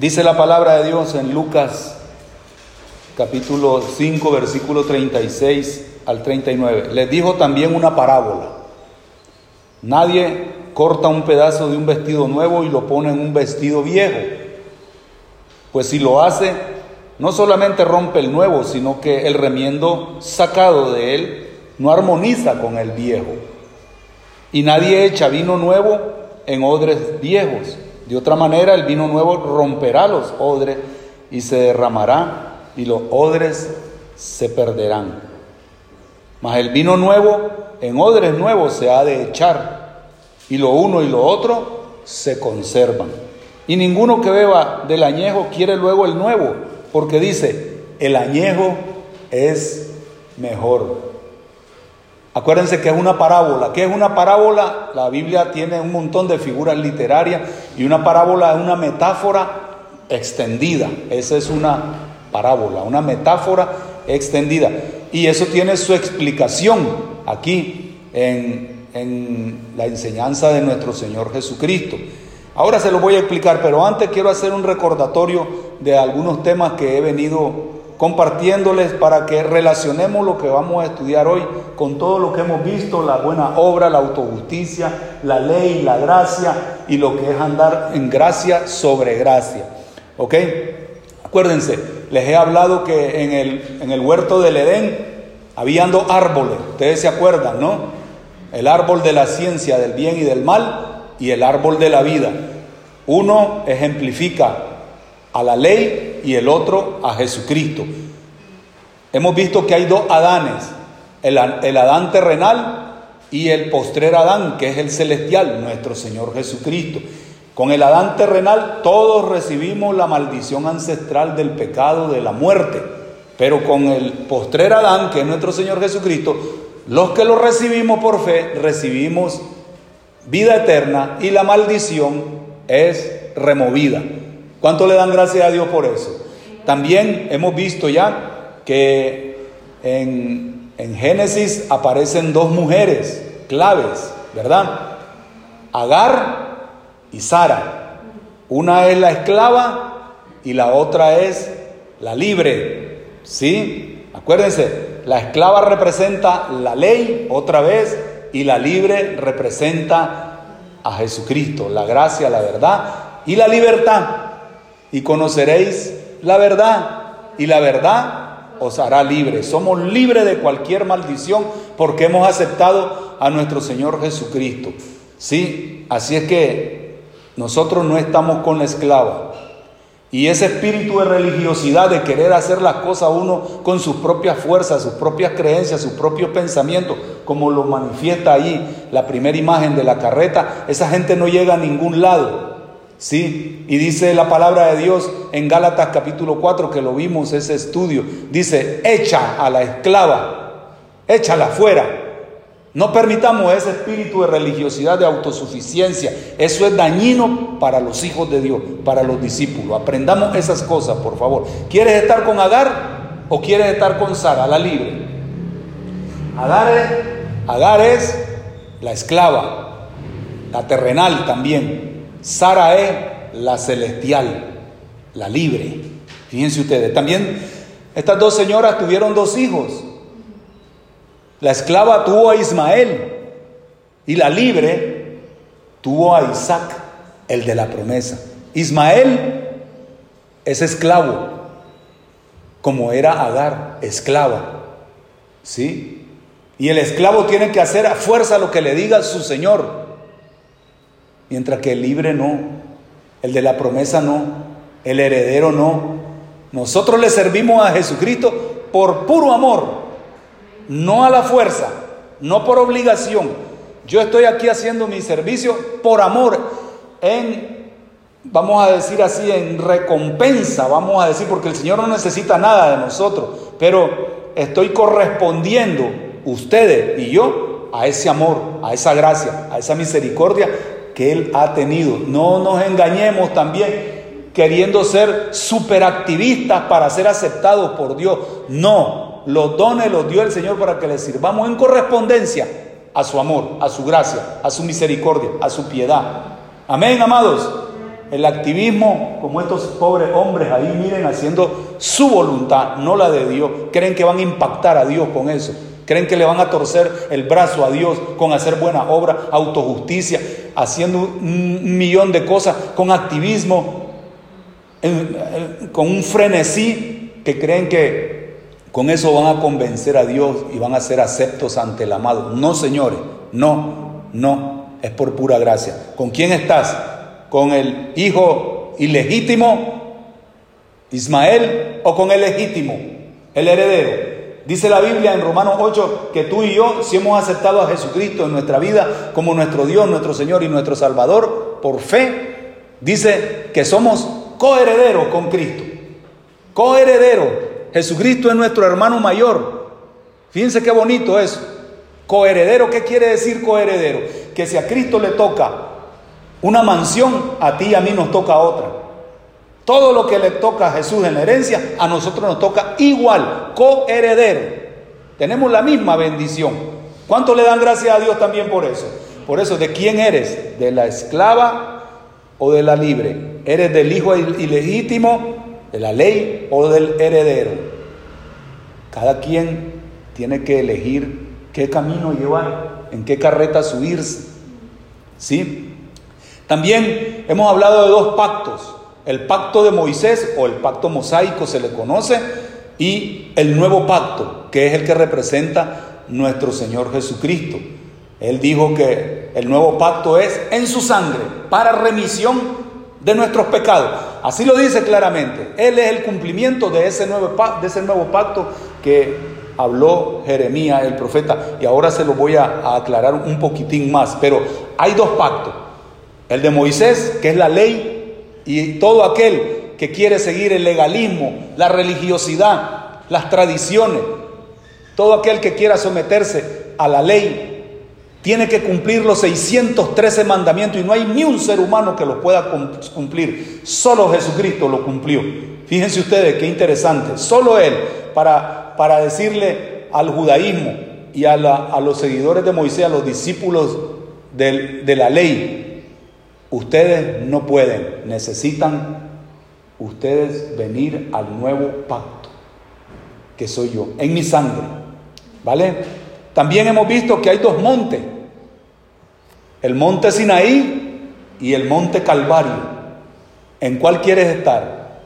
Dice la palabra de Dios en Lucas capítulo 5, versículo 36 al 39. Les dijo también una parábola. Nadie corta un pedazo de un vestido nuevo y lo pone en un vestido viejo. Pues si lo hace, no solamente rompe el nuevo, sino que el remiendo sacado de él no armoniza con el viejo. Y nadie echa vino nuevo en odres viejos. De otra manera, el vino nuevo romperá los odres y se derramará y los odres se perderán. Mas el vino nuevo en odres nuevos se ha de echar y lo uno y lo otro se conservan. Y ninguno que beba del añejo quiere luego el nuevo, porque dice, el añejo es mejor. Acuérdense que es una parábola. ¿Qué es una parábola? La Biblia tiene un montón de figuras literarias y una parábola es una metáfora extendida. Esa es una parábola, una metáfora extendida. Y eso tiene su explicación aquí en, en la enseñanza de nuestro Señor Jesucristo. Ahora se lo voy a explicar, pero antes quiero hacer un recordatorio de algunos temas que he venido compartiéndoles para que relacionemos lo que vamos a estudiar hoy con todo lo que hemos visto, la buena obra, la autojusticia, la ley, la gracia y lo que es andar en gracia sobre gracia. ¿Ok? Acuérdense, les he hablado que en el, en el huerto del Edén habían dos árboles, ustedes se acuerdan, ¿no? El árbol de la ciencia del bien y del mal y el árbol de la vida. Uno ejemplifica a la ley y el otro a Jesucristo. Hemos visto que hay dos Adanes, el, el Adán terrenal y el postrer Adán, que es el celestial, nuestro Señor Jesucristo. Con el Adán terrenal todos recibimos la maldición ancestral del pecado, de la muerte, pero con el postrer Adán, que es nuestro Señor Jesucristo, los que lo recibimos por fe, recibimos vida eterna y la maldición es removida. ¿Cuánto le dan gracias a Dios por eso? También hemos visto ya que en, en Génesis aparecen dos mujeres claves, ¿verdad? Agar y Sara. Una es la esclava y la otra es la libre. ¿Sí? Acuérdense, la esclava representa la ley otra vez y la libre representa a Jesucristo, la gracia, la verdad y la libertad y conoceréis la verdad y la verdad os hará libres. Somos libres de cualquier maldición porque hemos aceptado a nuestro Señor Jesucristo. Sí, así es que nosotros no estamos con la esclava. Y ese espíritu de religiosidad, de querer hacer las cosas uno con sus propias fuerzas, sus propias creencias, sus propios pensamientos, como lo manifiesta ahí la primera imagen de la carreta, esa gente no llega a ningún lado. ¿Sí? Y dice la palabra de Dios en Gálatas capítulo 4, que lo vimos ese estudio, dice, echa a la esclava, échala fuera. No permitamos ese espíritu de religiosidad, de autosuficiencia. Eso es dañino para los hijos de Dios, para los discípulos. Aprendamos esas cosas, por favor. ¿Quieres estar con Agar o quieres estar con Sara, la libre? Agar es, Agar es la esclava, la terrenal también. Sara es la celestial, la libre. Fíjense ustedes, también estas dos señoras tuvieron dos hijos. La esclava tuvo a Ismael y la libre tuvo a Isaac, el de la promesa. Ismael es esclavo, como era Agar, esclava. ¿Sí? Y el esclavo tiene que hacer a fuerza lo que le diga su señor mientras que el libre no, el de la promesa no, el heredero no. Nosotros le servimos a Jesucristo por puro amor, no a la fuerza, no por obligación. Yo estoy aquí haciendo mi servicio por amor, en, vamos a decir así, en recompensa, vamos a decir, porque el Señor no necesita nada de nosotros, pero estoy correspondiendo ustedes y yo a ese amor, a esa gracia, a esa misericordia Él ha tenido. No nos engañemos también queriendo ser superactivistas para ser aceptados por Dios. No, los dones los dio el Señor para que le sirvamos en correspondencia a su amor, a su gracia, a su misericordia, a su piedad. Amén, amados. el activismo, como estos pobres hombres ahí, miren, haciendo su voluntad, no la de Dios. Creen que van a impactar a Dios con eso. Creen que le van a torcer el brazo a Dios con hacer buena obra, autojusticia, haciendo un millón de cosas, con activismo, con un frenesí, que creen que con eso van a convencer a Dios y van a ser aceptos ante el amado. No, señores, no, no, es por pura gracia. ¿Con quién estás? ¿Con el hijo ilegítimo, Ismael, o con el legítimo, el heredero? Dice la Biblia en Romanos 8 que tú y yo, si hemos aceptado a Jesucristo en nuestra vida como nuestro Dios, nuestro Señor y nuestro Salvador, por fe, dice que somos coherederos con Cristo. Coheredero. Jesucristo es nuestro hermano mayor. Fíjense qué bonito eso. Coheredero, ¿qué quiere decir coheredero? Que si a Cristo le toca una mansión, a ti y a mí nos toca otra. Todo lo que le toca a Jesús en la herencia, a nosotros nos toca igual, coheredero. Tenemos la misma bendición. ¿Cuánto le dan gracias a Dios también por eso? Por eso, ¿de quién eres? ¿De la esclava o de la libre? ¿Eres del hijo ilegítimo, de la ley o del heredero? Cada quien tiene que elegir qué camino llevar, en qué carreta subirse. ¿Sí? También hemos hablado de dos pactos el pacto de Moisés o el pacto mosaico se le conoce y el nuevo pacto, que es el que representa nuestro Señor Jesucristo. Él dijo que el nuevo pacto es en su sangre para remisión de nuestros pecados. Así lo dice claramente. Él es el cumplimiento de ese nuevo, de ese nuevo pacto que habló Jeremías, el profeta. Y ahora se lo voy a aclarar un poquitín más. Pero hay dos pactos. El de Moisés, que es la ley y todo aquel que quiere seguir el legalismo, la religiosidad, las tradiciones, todo aquel que quiera someterse a la ley, tiene que cumplir los 613 mandamientos y no hay ni un ser humano que los pueda cumplir. Solo Jesucristo lo cumplió. Fíjense ustedes qué interesante. Solo Él, para, para decirle al judaísmo y a, los seguidores de Moisés, a los discípulos de la ley, Ustedes no pueden, necesitan ustedes venir al nuevo pacto, que soy yo, en mi sangre. ¿Vale? También hemos visto que hay dos montes, el monte Sinaí y el monte Calvario. ¿En cuál quieres estar?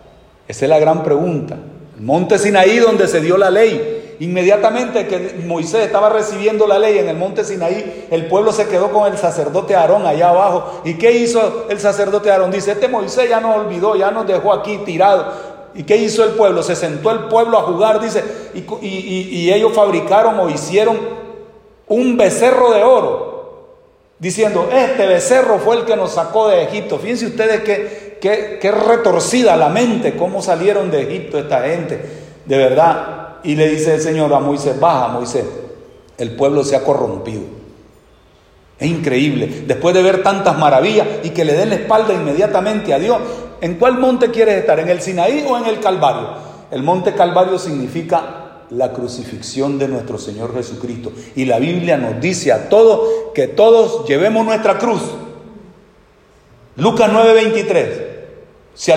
Esa es la gran pregunta. El monte Sinaí donde se dio la ley, Inmediatamente que Moisés estaba recibiendo la ley en el monte Sinaí, el pueblo se quedó con el sacerdote Aarón allá abajo. ¿Y qué hizo el sacerdote Aarón? Dice, este Moisés ya nos olvidó, ya nos dejó aquí tirado. ¿Y qué hizo el pueblo? Se sentó el pueblo a jugar, dice, y, ellos fabricaron o hicieron un becerro de oro diciendo, este becerro fue el que nos sacó de Egipto. Fíjense ustedes qué, qué, qué, retorcida la mente, cómo salieron de Egipto esta gente. De verdad, y le dice el Señor a Moisés, baja Moisés, el pueblo se ha corrompido. Es increíble, después de ver tantas maravillas y que le den la espalda inmediatamente a Dios, ¿en cuál monte quieres estar? ¿En el Sinaí o en el Calvario? El monte Calvario significa la crucifixión de nuestro Señor Jesucristo. Y la Biblia nos dice a todos que todos llevemos nuestra cruz. Lucas 9:23. Si,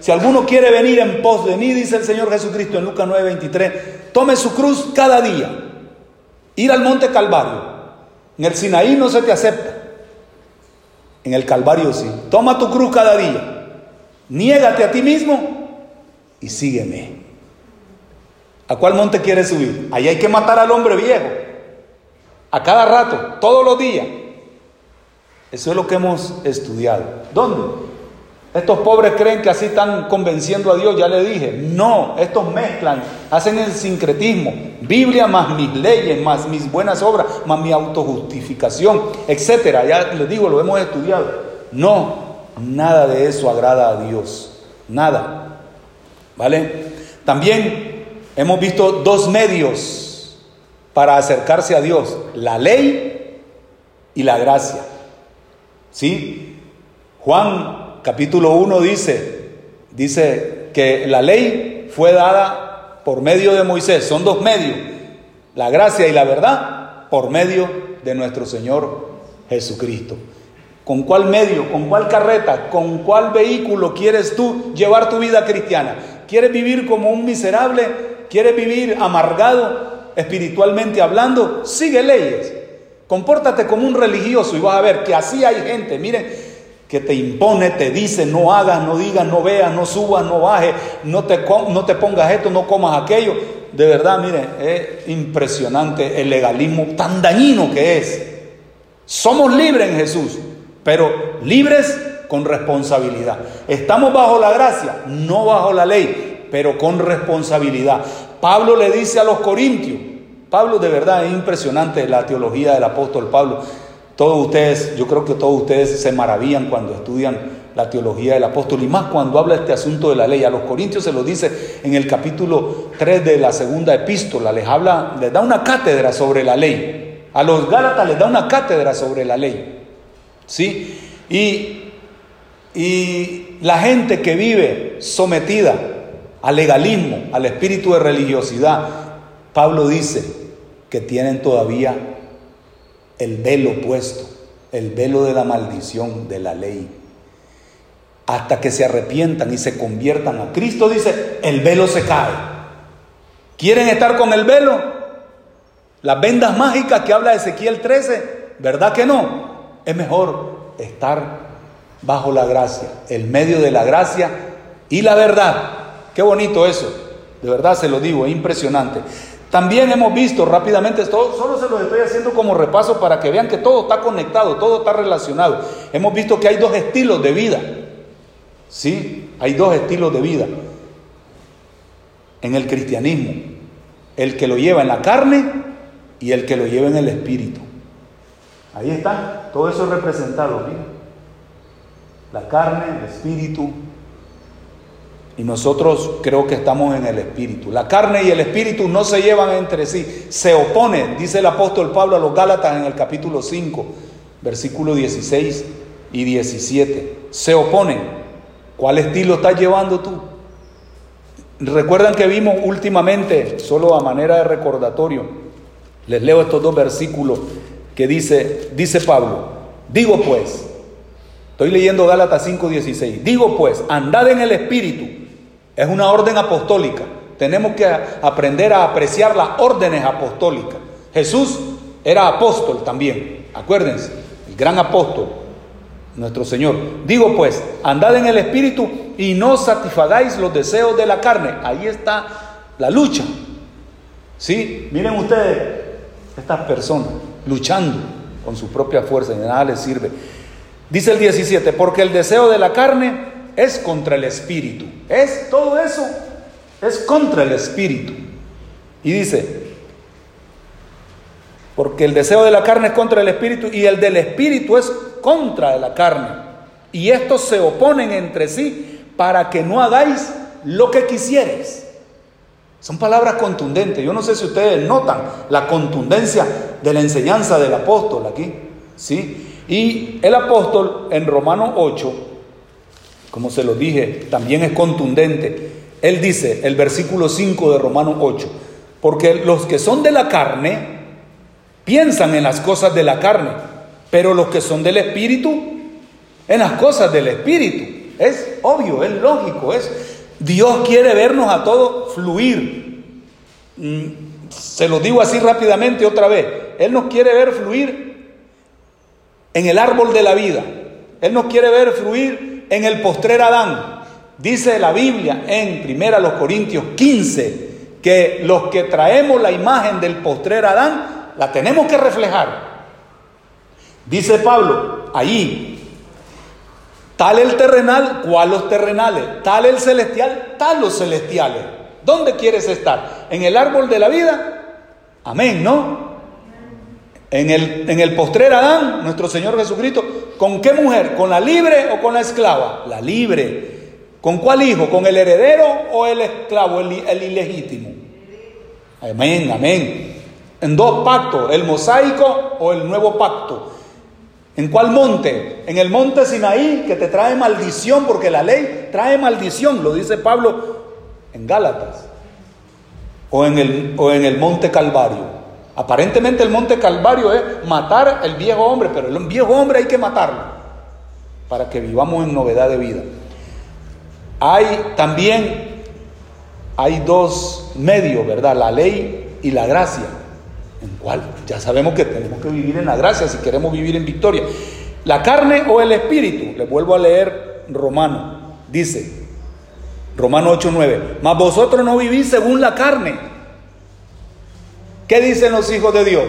si, alguno quiere venir en pos de mí, dice el Señor Jesucristo en Lucas 9:23, tome su cruz cada día. Ir al monte Calvario. En el Sinaí no se te acepta. En el Calvario sí. Toma tu cruz cada día. Niégate a ti mismo y sígueme. ¿A cuál monte quieres subir? Ahí hay que matar al hombre viejo. A cada rato, todos los días. Eso es lo que hemos estudiado. ¿Dónde? Estos pobres creen que así están convenciendo a Dios, ya le dije. No, estos mezclan, hacen el sincretismo. Biblia más mis leyes, más mis buenas obras, más mi autojustificación, etcétera. Ya les digo, lo hemos estudiado. No, nada de eso agrada a Dios. Nada. ¿Vale? También hemos visto dos medios para acercarse a Dios: la ley y la gracia. ¿Sí? Juan capítulo 1 dice, dice que la ley fue dada por medio de Moisés, son dos medios, la gracia y la verdad por medio de nuestro Señor Jesucristo. ¿Con cuál medio, con cuál carreta, con cuál vehículo quieres tú llevar tu vida cristiana? ¿Quieres vivir como un miserable? ¿Quieres vivir amargado espiritualmente hablando? Sigue leyes. Compórtate como un religioso y vas a ver que así hay gente, miren, que te impone, te dice, no hagas, no digas, no veas, no subas, no bajes, no te, no te pongas esto, no comas aquello. De verdad, miren, es impresionante el legalismo tan dañino que es. Somos libres en Jesús, pero libres con responsabilidad. Estamos bajo la gracia, no bajo la ley, pero con responsabilidad. Pablo le dice a los corintios, Pablo de verdad es impresionante la teología del apóstol Pablo. Todos ustedes, yo creo que todos ustedes se maravillan cuando estudian la teología del apóstol y más cuando habla este asunto de la ley. A los corintios se lo dice en el capítulo 3 de la segunda epístola, les habla, les da una cátedra sobre la ley. A los Gálatas les da una cátedra sobre la ley. ¿Sí? Y, y la gente que vive sometida al legalismo, al espíritu de religiosidad, Pablo dice que tienen todavía el velo puesto, el velo de la maldición de la ley. Hasta que se arrepientan y se conviertan a Cristo, dice, el velo se cae. ¿Quieren estar con el velo? Las vendas mágicas que habla Ezequiel 13, ¿verdad que no? Es mejor estar bajo la gracia, el medio de la gracia y la verdad. Qué bonito eso. De verdad se lo digo, es impresionante. También hemos visto rápidamente, solo se lo estoy haciendo como repaso para que vean que todo está conectado, todo está relacionado. Hemos visto que hay dos estilos de vida. Sí, hay dos estilos de vida en el cristianismo. El que lo lleva en la carne y el que lo lleve en el espíritu. Ahí está, todo eso es representado, La carne, el espíritu, y nosotros creo que estamos en el espíritu. La carne y el espíritu no se llevan entre sí, se oponen, dice el apóstol Pablo a los Gálatas en el capítulo 5, versículo 16 y 17. Se oponen. ¿Cuál estilo estás llevando tú? Recuerdan que vimos últimamente, solo a manera de recordatorio, les leo estos dos versículos que dice, dice Pablo, digo pues, estoy leyendo Gálatas 5:16, digo pues, andad en el Espíritu, es una orden apostólica, tenemos que aprender a apreciar las órdenes apostólicas. Jesús era apóstol también, acuérdense, el gran apóstol, nuestro Señor. Digo pues, andad en el Espíritu y no satisfagáis los deseos de la carne. Ahí está la lucha. ¿Sí? Miren ustedes, estas personas luchando con su propia fuerza y de nada les sirve. Dice el 17, porque el deseo de la carne es contra el espíritu. Es todo eso, es contra el espíritu. Y dice, porque el deseo de la carne es contra el espíritu y el del espíritu es contra la carne. Y estos se oponen entre sí para que no hagáis lo que quisieres. Son palabras contundentes. Yo no sé si ustedes notan la contundencia de la enseñanza del apóstol aquí. ¿sí? Y el apóstol en Romanos 8, como se lo dije, también es contundente. Él dice, el versículo 5 de Romanos 8, porque los que son de la carne piensan en las cosas de la carne, pero los que son del espíritu, en las cosas del espíritu. Es obvio, es lógico, es Dios quiere vernos a todos fluir. Mm, se lo digo así rápidamente otra vez. Él nos quiere ver fluir en el árbol de la vida. Él nos quiere ver fluir en el postrer Adán. Dice la Biblia en 1 Corintios 15 que los que traemos la imagen del postrer Adán la tenemos que reflejar. Dice Pablo allí Tal el terrenal, cual los terrenales. Tal el celestial, tal los celestiales. ¿Dónde quieres estar? ¿En el árbol de la vida? Amén, ¿no? En el, en el postrer Adán, nuestro Señor Jesucristo, ¿con qué mujer? ¿Con la libre o con la esclava? La libre. ¿Con cuál hijo? ¿Con el heredero o el esclavo, el, el ilegítimo? Amén, amén. En dos pactos, el mosaico o el nuevo pacto. ¿En cuál monte? En el monte Sinaí, que te trae maldición, porque la ley trae maldición, lo dice Pablo en Gálatas. O en el, o en el monte Calvario. Aparentemente el monte Calvario es matar el viejo hombre, pero el viejo hombre hay que matarlo. para que vivamos en novedad de vida. Hay también, hay dos medios, ¿verdad? La ley y la gracia. ¿En cuál? Ya sabemos que tenemos que vivir en la gracia si queremos vivir en victoria. La carne o el espíritu. Le vuelvo a leer Romano. Dice, Romano 8:9, mas vosotros no vivís según la carne. ¿Qué dicen los hijos de Dios?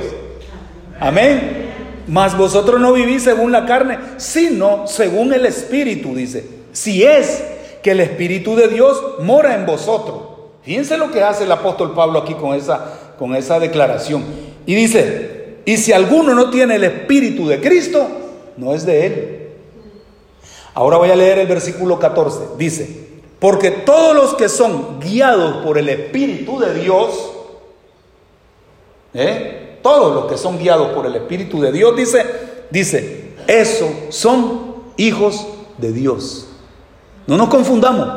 Amén. Mas vosotros no vivís según la carne, sino según el Espíritu, dice. Si es que el Espíritu de Dios mora en vosotros. Fíjense lo que hace el apóstol Pablo aquí con esa, con esa declaración. Y dice, y si alguno no tiene el Espíritu de Cristo, no es de él. Ahora voy a leer el versículo 14. Dice, porque todos los que son guiados por el Espíritu de Dios, ¿eh? todos los que son guiados por el Espíritu de Dios, dice, dice, eso son hijos de Dios. No nos confundamos,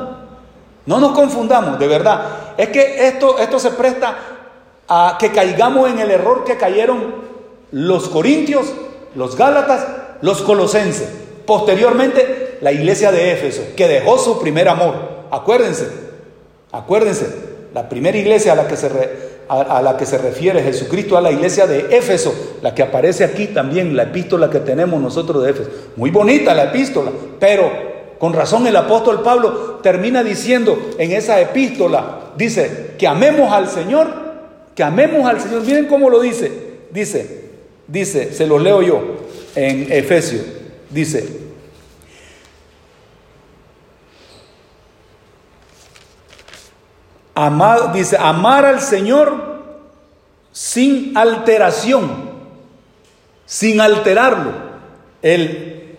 no nos confundamos, de verdad. Es que esto, esto se presta a que caigamos en el error que cayeron los corintios, los gálatas, los colosenses. Posteriormente, la iglesia de Éfeso, que dejó su primer amor. Acuérdense, acuérdense, la primera iglesia a la que se, a, la que se refiere Jesucristo a la iglesia de Éfeso, la que aparece aquí también, la epístola que tenemos nosotros de Éfeso. Muy bonita la epístola, pero con razón el apóstol Pablo termina diciendo en esa epístola, dice, que amemos al Señor, que amemos al Señor. Miren cómo lo dice, dice, dice, se lo leo yo en Efesios, dice, Dice, amar al Señor sin alteración, sin alterarlo. El,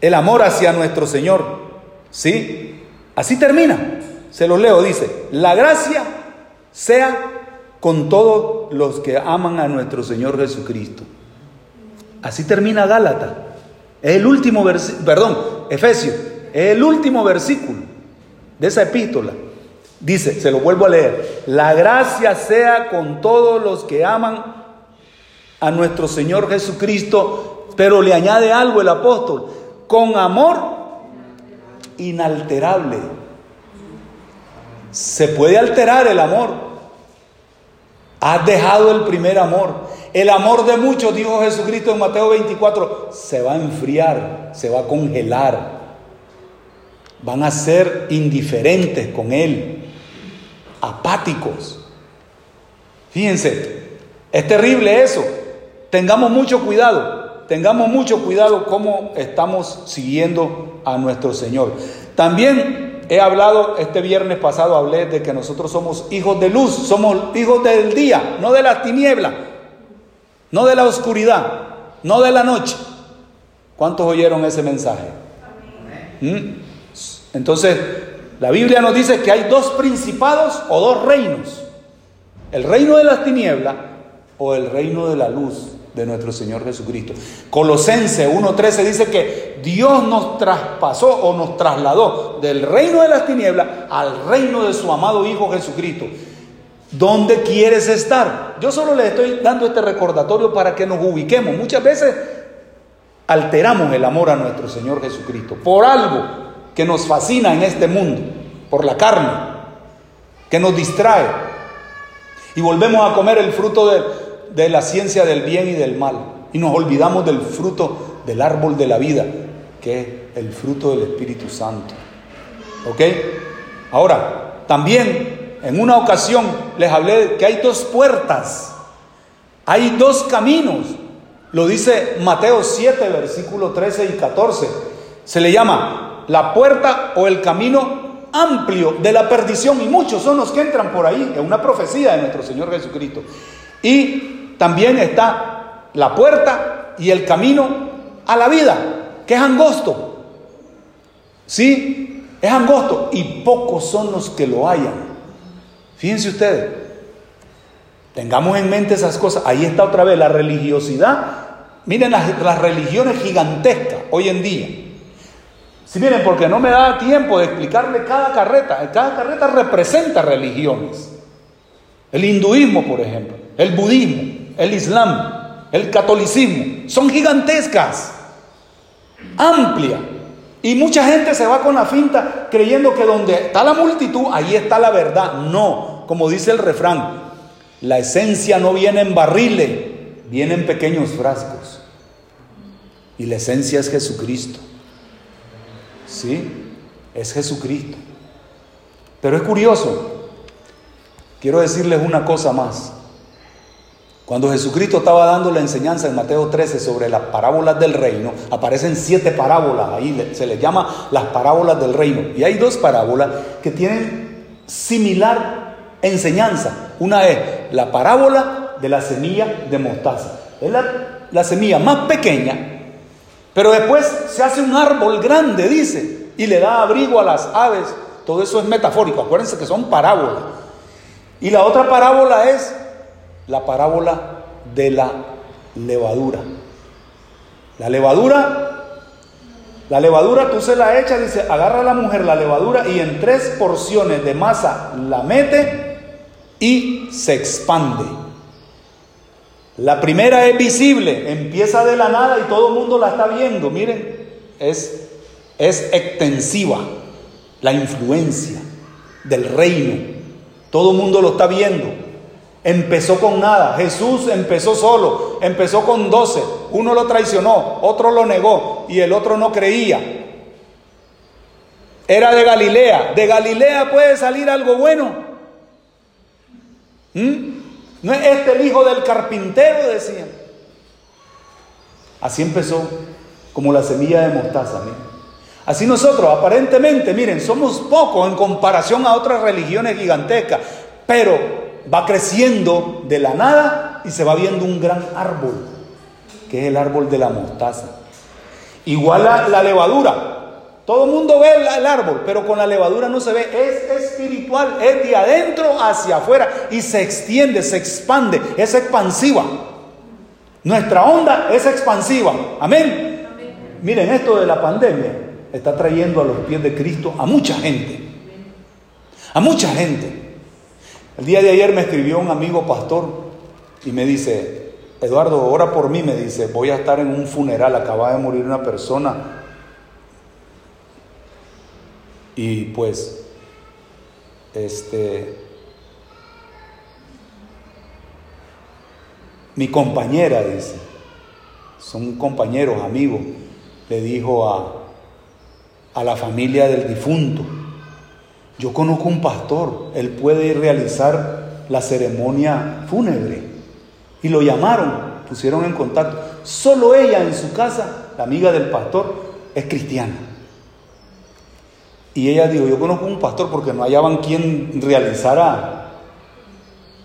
el amor hacia nuestro Señor. ¿Sí? Así termina. Se lo leo, dice, la gracia sea con todos los que aman a nuestro Señor Jesucristo. Así termina Gálatas. Es el último versículo, perdón, Efesios, es el último versículo de esa epístola. Dice, se lo vuelvo a leer, la gracia sea con todos los que aman a nuestro Señor Jesucristo, pero le añade algo el apóstol, con amor inalterable. Se puede alterar el amor. Has dejado el primer amor. El amor de muchos, dijo Jesucristo en Mateo 24, se va a enfriar, se va a congelar. Van a ser indiferentes con Él apáticos. Fíjense, es terrible eso. Tengamos mucho cuidado, tengamos mucho cuidado cómo estamos siguiendo a nuestro Señor. También he hablado, este viernes pasado hablé de que nosotros somos hijos de luz, somos hijos del día, no de la tiniebla, no de la oscuridad, no de la noche. ¿Cuántos oyeron ese mensaje? ¿Mm? Entonces, la Biblia nos dice que hay dos principados o dos reinos. El reino de las tinieblas o el reino de la luz de nuestro Señor Jesucristo. Colosense 1.13 dice que Dios nos traspasó o nos trasladó del reino de las tinieblas al reino de su amado Hijo Jesucristo. ¿Dónde quieres estar? Yo solo le estoy dando este recordatorio para que nos ubiquemos. Muchas veces alteramos el amor a nuestro Señor Jesucristo por algo que nos fascina en este mundo, por la carne, que nos distrae. Y volvemos a comer el fruto de, la ciencia del bien y del mal. Y nos olvidamos del fruto del árbol de la vida, que es el fruto del Espíritu Santo. ¿Ok? Ahora, también en una ocasión les hablé que hay dos puertas, hay dos caminos. Lo dice Mateo 7, versículo 13 y 14. Se le llama la puerta o el camino amplio de la perdición y muchos son los que entran por ahí, es una profecía de nuestro Señor Jesucristo. Y también está la puerta y el camino a la vida, que es angosto. Sí, es angosto y pocos son los que lo hayan. Fíjense ustedes, tengamos en mente esas cosas. Ahí está otra vez la religiosidad. Miren las, las religiones gigantescas hoy en día si miren, porque no me da tiempo de explicarle cada carreta. Cada carreta representa religiones. El hinduismo, por ejemplo, el budismo, el islam, el catolicismo, son gigantescas. amplia. Y mucha gente se va con la finta creyendo que donde está la multitud, ahí está la verdad. No, como dice el refrán, la esencia no viene en barriles, viene en pequeños frascos. Y la esencia es Jesucristo. ¿Sí? Es Jesucristo. Pero es curioso. Quiero decirles una cosa más. Cuando Jesucristo estaba dando la enseñanza en Mateo 13 sobre las parábolas del reino, aparecen siete parábolas, ahí se les llama las parábolas del reino. Y hay dos parábolas que tienen similar enseñanza. Una es la parábola de la semilla de mostaza. Es la, la semilla más pequeña, pero después se hace un árbol grande, dice, y le da abrigo a las aves. Todo eso es metafórico, acuérdense que son parábolas. Y la otra parábola es la parábola de la levadura. La levadura, la levadura tú se la echas, dice, agarra a la mujer la levadura y en tres porciones de masa la mete y se expande. La primera es visible, empieza de la nada y todo el mundo la está viendo. Miren, es, es extensiva la influencia del reino. Todo el mundo lo está viendo. Empezó con nada. Jesús empezó solo. Empezó con doce. Uno lo traicionó, otro lo negó y el otro no creía. Era de Galilea. De Galilea puede salir algo bueno. ¿Mm? No es este el hijo del carpintero, decían. Así empezó, como la semilla de mostaza. Así nosotros, aparentemente, miren, somos pocos en comparación a otras religiones gigantescas, pero va creciendo de la nada y se va viendo un gran árbol, que es el árbol de la mostaza. Igual la, levadura. Todo el mundo ve el, árbol, pero con la levadura no se ve. Es espiritual, es de adentro hacia afuera y se extiende, se expande, es expansiva. Nuestra onda es expansiva. Amén. Miren, esto de la pandemia está trayendo a los pies de Cristo a mucha gente. A mucha gente. El día de ayer me escribió un amigo pastor y me dice, Eduardo, ora por mí, me dice, voy a estar en un funeral, acaba de morir una persona. Y pues, este, mi compañera, dice, son compañeros, amigos, le dijo a, a la familia del difunto, yo conozco un pastor, él puede realizar la ceremonia fúnebre. Y lo llamaron, pusieron en contacto. Solo ella en su casa, la amiga del pastor, es cristiana. Y ella dijo, yo conozco un pastor porque no hallaban quien realizara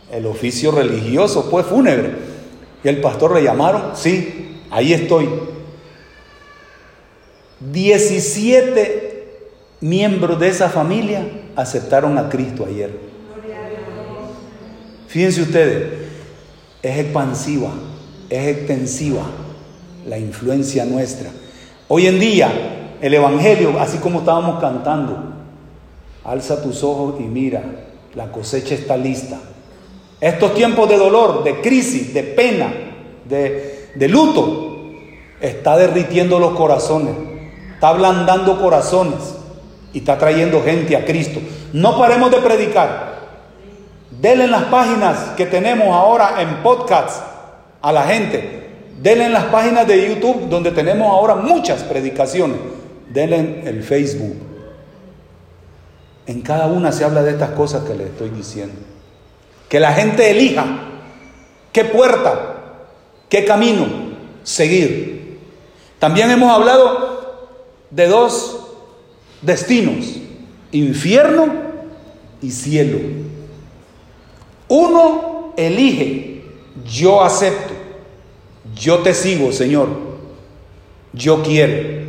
el oficio religioso, pues fúnebre. Y el pastor le llamaron, sí, ahí estoy. 17 miembros de esa familia aceptaron a Cristo ayer. Fíjense ustedes, es expansiva, es extensiva la influencia nuestra. Hoy en día, el Evangelio, así como estábamos cantando, alza tus ojos y mira, la cosecha está lista. Estos tiempos de dolor, de crisis, de pena, de, de luto, está derritiendo los corazones, está ablandando corazones y está trayendo gente a Cristo. No paremos de predicar. Denle en las páginas que tenemos ahora en podcast a la gente. Denle en las páginas de YouTube donde tenemos ahora muchas predicaciones. Denle en el Facebook. En cada una se habla de estas cosas que les estoy diciendo. Que la gente elija qué puerta, qué camino seguir. También hemos hablado de dos destinos, infierno y cielo. Uno elige, yo acepto, yo te sigo, Señor, yo quiero.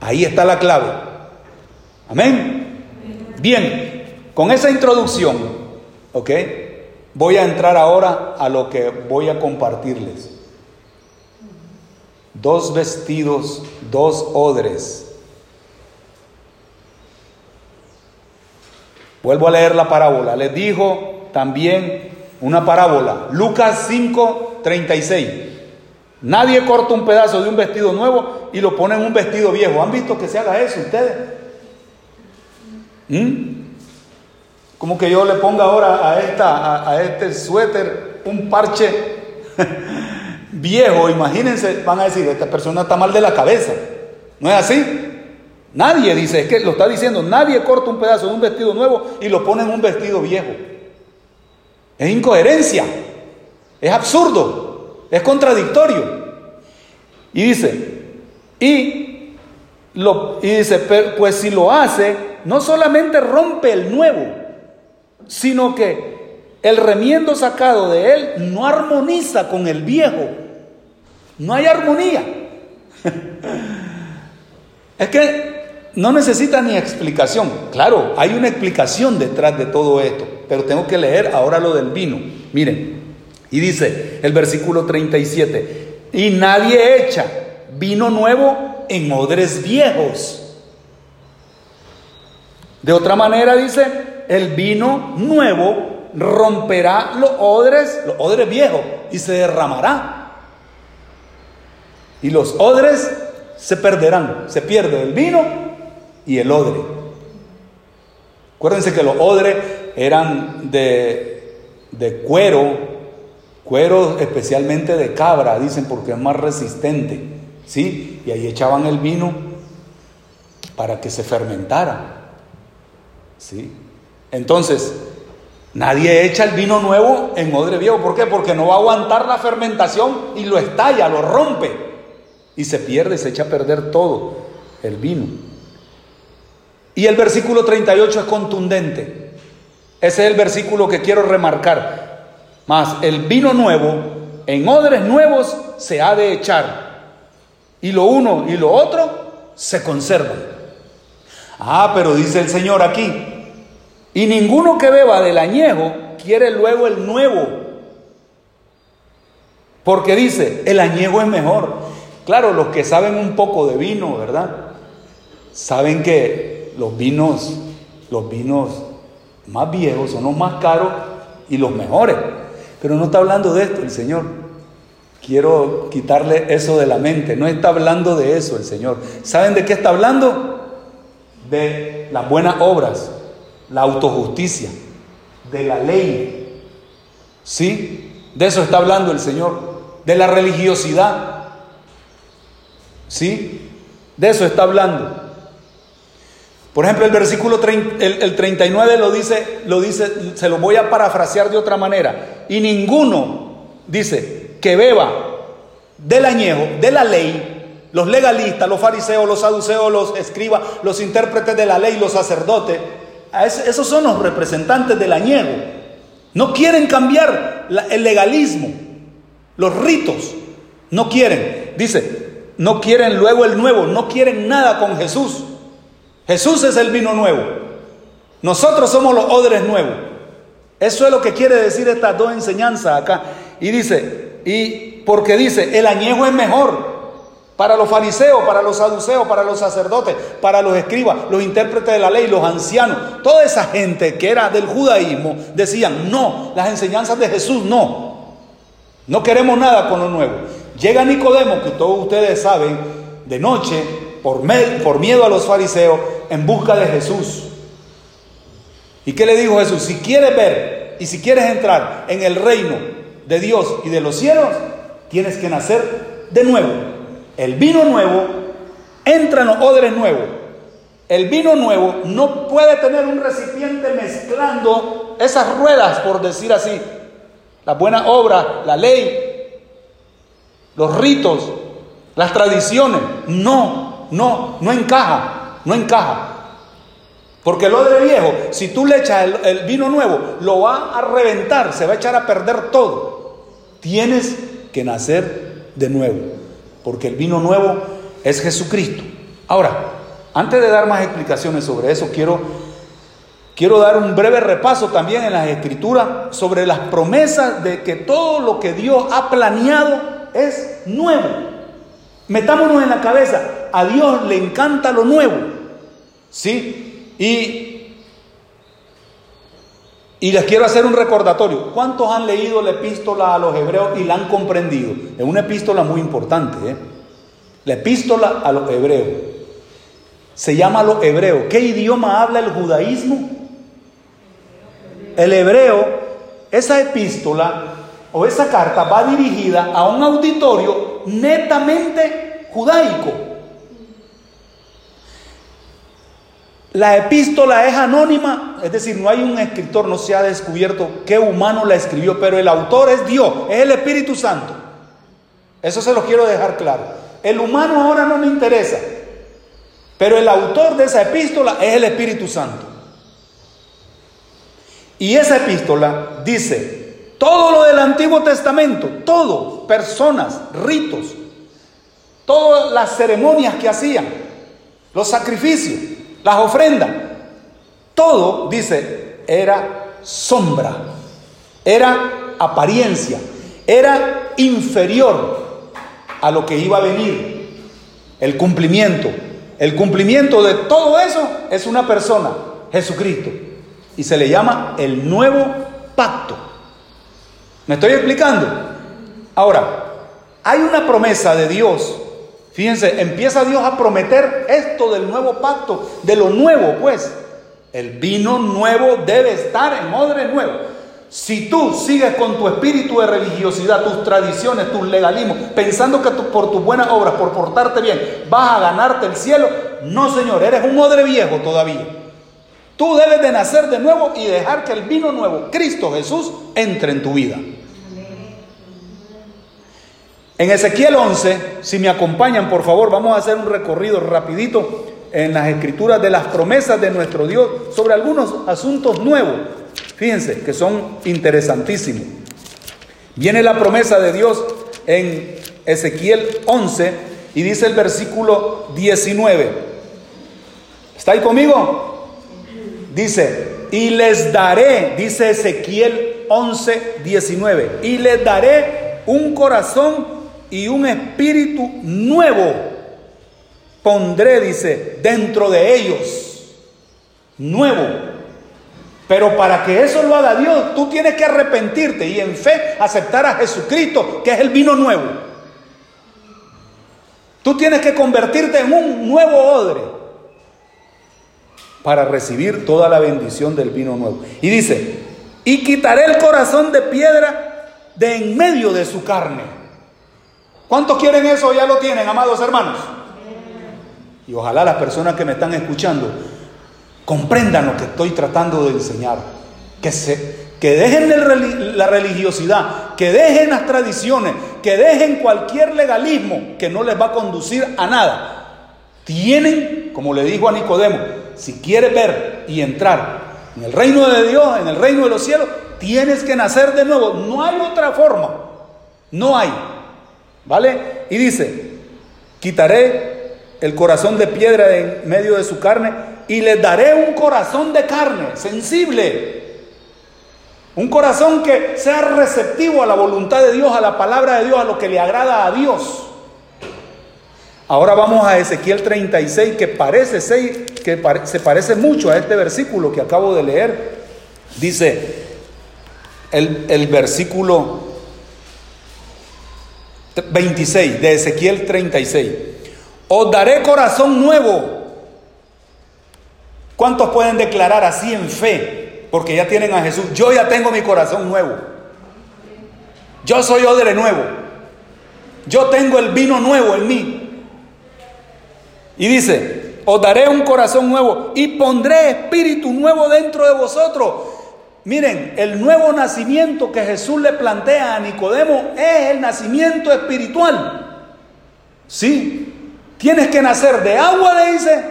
Ahí está la clave. Amén. Bien, con esa introducción, ¿ok? Voy a entrar ahora a lo que voy a compartirles. Dos vestidos, dos odres Vuelvo a leer la parábola. Les dijo también una parábola. Lucas 5, 36. Nadie corta un pedazo de un vestido nuevo y lo pone en un vestido viejo. ¿Han visto que se haga eso ustedes? ¿Mm? Como que yo le ponga ahora a, esta, a, este suéter un parche viejo, imagínense, van a decir, esta persona está mal de la cabeza. ¿No es así? Nadie dice, es que lo está diciendo, nadie corta un pedazo de un vestido nuevo y lo pone en un vestido viejo. Es incoherencia, es absurdo, es contradictorio. Y dice, y, lo, y dice, pues si lo hace, no solamente rompe el nuevo, sino que el remiendo sacado de él no armoniza con el viejo. No hay armonía. es que no necesita ni explicación. Claro, hay una explicación detrás de todo esto, pero tengo que leer ahora lo del vino. Miren, y dice el versículo 37, y nadie echa vino nuevo en odres viejos. De otra manera dice, el vino nuevo romperá los odres, los odres viejos, y se derramará. Y los odres se perderán, se pierde el vino y el odre. Acuérdense que los odres eran de, de cuero, cuero especialmente de cabra, dicen porque es más resistente, ¿sí? Y ahí echaban el vino para que se fermentara, ¿sí? Entonces, nadie echa el vino nuevo en odre viejo, ¿por qué? Porque no va a aguantar la fermentación y lo estalla, lo rompe y se pierde, se echa a perder todo el vino. Y el versículo 38 es contundente. Ese es el versículo que quiero remarcar. Más el vino nuevo en odres nuevos se ha de echar. Y lo uno y lo otro se conservan. Ah, pero dice el Señor aquí. Y ninguno que beba del añejo quiere luego el nuevo. Porque dice, el añejo es mejor. Claro, los que saben un poco de vino, ¿verdad? Saben que los vinos, los vinos más viejos son los más caros y los mejores. Pero no está hablando de esto el Señor. Quiero quitarle eso de la mente. No está hablando de eso el Señor. ¿Saben de qué está hablando? De las buenas obras, la autojusticia, de la ley. ¿Sí? De eso está hablando el Señor. De la religiosidad. ¿Sí? De eso está hablando. Por ejemplo, el versículo el, 39 lo dice, lo dice, se lo voy a parafrasear de otra manera. Y ninguno, dice, que beba del añejo, de la ley, los legalistas, los fariseos, los saduceos, los escribas, los intérpretes de la ley, los sacerdotes, esos son los representantes del añejo. No quieren cambiar el legalismo, los ritos, no quieren. Dice, no quieren luego el nuevo, no quieren nada con Jesús. Jesús es el vino nuevo. Nosotros somos los odres nuevos. Eso es lo que quiere decir estas dos enseñanzas acá. Y dice, y porque dice, el añejo es mejor para los fariseos, para los saduceos, para los sacerdotes, para los escribas, los intérpretes de la ley, los ancianos, toda esa gente que era del judaísmo, decían, no, las enseñanzas de Jesús no, no queremos nada con lo nuevo. Llega Nicodemo, que todos ustedes saben, de noche, por, por miedo a los fariseos, en busca de Jesús. ¿Y qué le dijo Jesús? Si quieres ver y si quieres entrar en el reino de Dios y de los cielos, tienes que nacer de nuevo. El vino nuevo entra en los odres nuevos. El vino nuevo no puede tener un recipiente mezclando esas ruedas, por decir así. La buena obra, la ley, los ritos, las tradiciones. No, no, no encaja no encaja. Porque el odre viejo, si tú le echas el, vino nuevo, lo va a reventar, se va a echar a perder todo. Tienes que nacer de nuevo, porque el vino nuevo es Jesucristo. Ahora, antes de dar más explicaciones sobre eso, quiero, quiero dar un breve repaso también en las escrituras sobre las promesas de que todo lo que Dios ha planeado es nuevo. Metámonos en la cabeza, a Dios le encanta lo nuevo. ¿Sí? Y, les quiero hacer un recordatorio. ¿Cuántos han leído la epístola a los hebreos y la han comprendido? Es una epístola muy importante. ¿eh? La epístola a los hebreos. Se llama los hebreos. ¿Qué idioma habla el judaísmo? El hebreo, esa epístola o esa carta va dirigida a un auditorio netamente judaico. La epístola es anónima, es decir, no hay un escritor, no se ha descubierto qué humano la escribió, pero el autor es Dios, es el Espíritu Santo. Eso se lo quiero dejar claro. El humano ahora no me interesa, pero el autor de esa epístola es el Espíritu Santo. Y esa epístola dice, todo lo del Antiguo Testamento, todo, personas, ritos, todas las ceremonias que hacían, los sacrificios, las ofrendas, todo, dice, era sombra, era apariencia, era inferior a lo que iba a venir, el cumplimiento. El cumplimiento de todo eso es una persona, Jesucristo, y se le llama el nuevo pacto. ¿Me estoy explicando? Ahora, hay una promesa de Dios Fíjense, empieza Dios a prometer esto del nuevo pacto, de lo nuevo, pues. El vino nuevo debe estar en odre nuevo. Si tú sigues con tu espíritu de religiosidad, tus tradiciones, tus legalismos, pensando que por tus buenas obras, por portarte bien, vas a ganarte el cielo, no, Señor, eres un odre viejo todavía. Tú debes de nacer de nuevo y dejar que el vino nuevo, Cristo Jesús, entre en tu vida. En Ezequiel 11, si me acompañan por favor, vamos a hacer un recorrido rapidito en las escrituras de las promesas de nuestro Dios sobre algunos asuntos nuevos. Fíjense que son interesantísimos. Viene la promesa de Dios en Ezequiel 11 y dice el versículo 19. ¿Está ahí conmigo? Dice, y les daré, dice Ezequiel 11, 19, y les daré un corazón y un espíritu nuevo pondré, dice, dentro de ellos. Nuevo. Pero para que eso lo haga Dios, tú tienes que arrepentirte y en fe aceptar a Jesucristo, que es el vino nuevo. Tú tienes que convertirte en un nuevo odre para recibir toda la bendición del vino nuevo. Y dice, y quitaré el corazón de piedra de en medio de su carne ¿Cuántos quieren eso? Ya lo tienen, amados hermanos. Y ojalá las personas que me están escuchando comprendan lo que estoy tratando de enseñar. Que, se, que dejen la religiosidad, que dejen las tradiciones, que dejen cualquier legalismo que no les va a conducir a nada. Tienen, como le dijo a Nicodemo, si quieres ver y entrar en el reino de Dios, en el reino de los cielos, tienes que nacer de nuevo. No hay otra forma. No hay. ¿Vale? Y dice, quitaré el corazón de piedra en medio de su carne y le daré un corazón de carne, sensible. Un corazón que sea receptivo a la voluntad de Dios, a la palabra de Dios, a lo que le agrada a Dios. Ahora vamos a Ezequiel 36, que parece que se parece mucho a este versículo que acabo de leer. Dice el, el versículo 26, de Ezequiel 36. Os daré corazón nuevo. ¿Cuántos pueden declarar así en fe? Porque ya tienen a Jesús. Yo ya tengo mi corazón nuevo. Yo soy odre nuevo. Yo tengo el vino nuevo en mí. Y dice, os daré un corazón nuevo y pondré espíritu nuevo dentro de vosotros Miren, el nuevo nacimiento que Jesús le plantea a Nicodemo es el nacimiento espiritual. Sí, tienes que nacer de agua, le dice,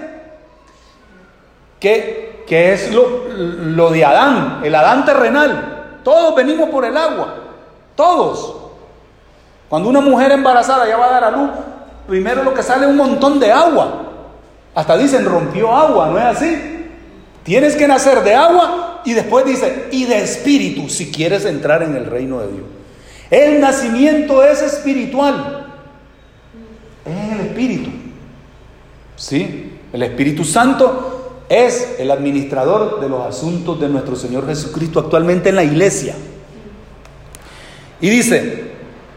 que, es lo, lo de Adán, el Adán terrenal. Todos venimos por el agua, todos. Cuando una mujer embarazada ya va a dar a luz, primero lo que sale es un montón de agua. Hasta dicen rompió agua, ¿no es así? Tienes que nacer de agua y después dice, y de espíritu si quieres entrar en el reino de Dios. El nacimiento es espiritual. Es el espíritu. ¿Sí? El Espíritu Santo es el administrador de los asuntos de nuestro Señor Jesucristo actualmente en la iglesia. Y dice,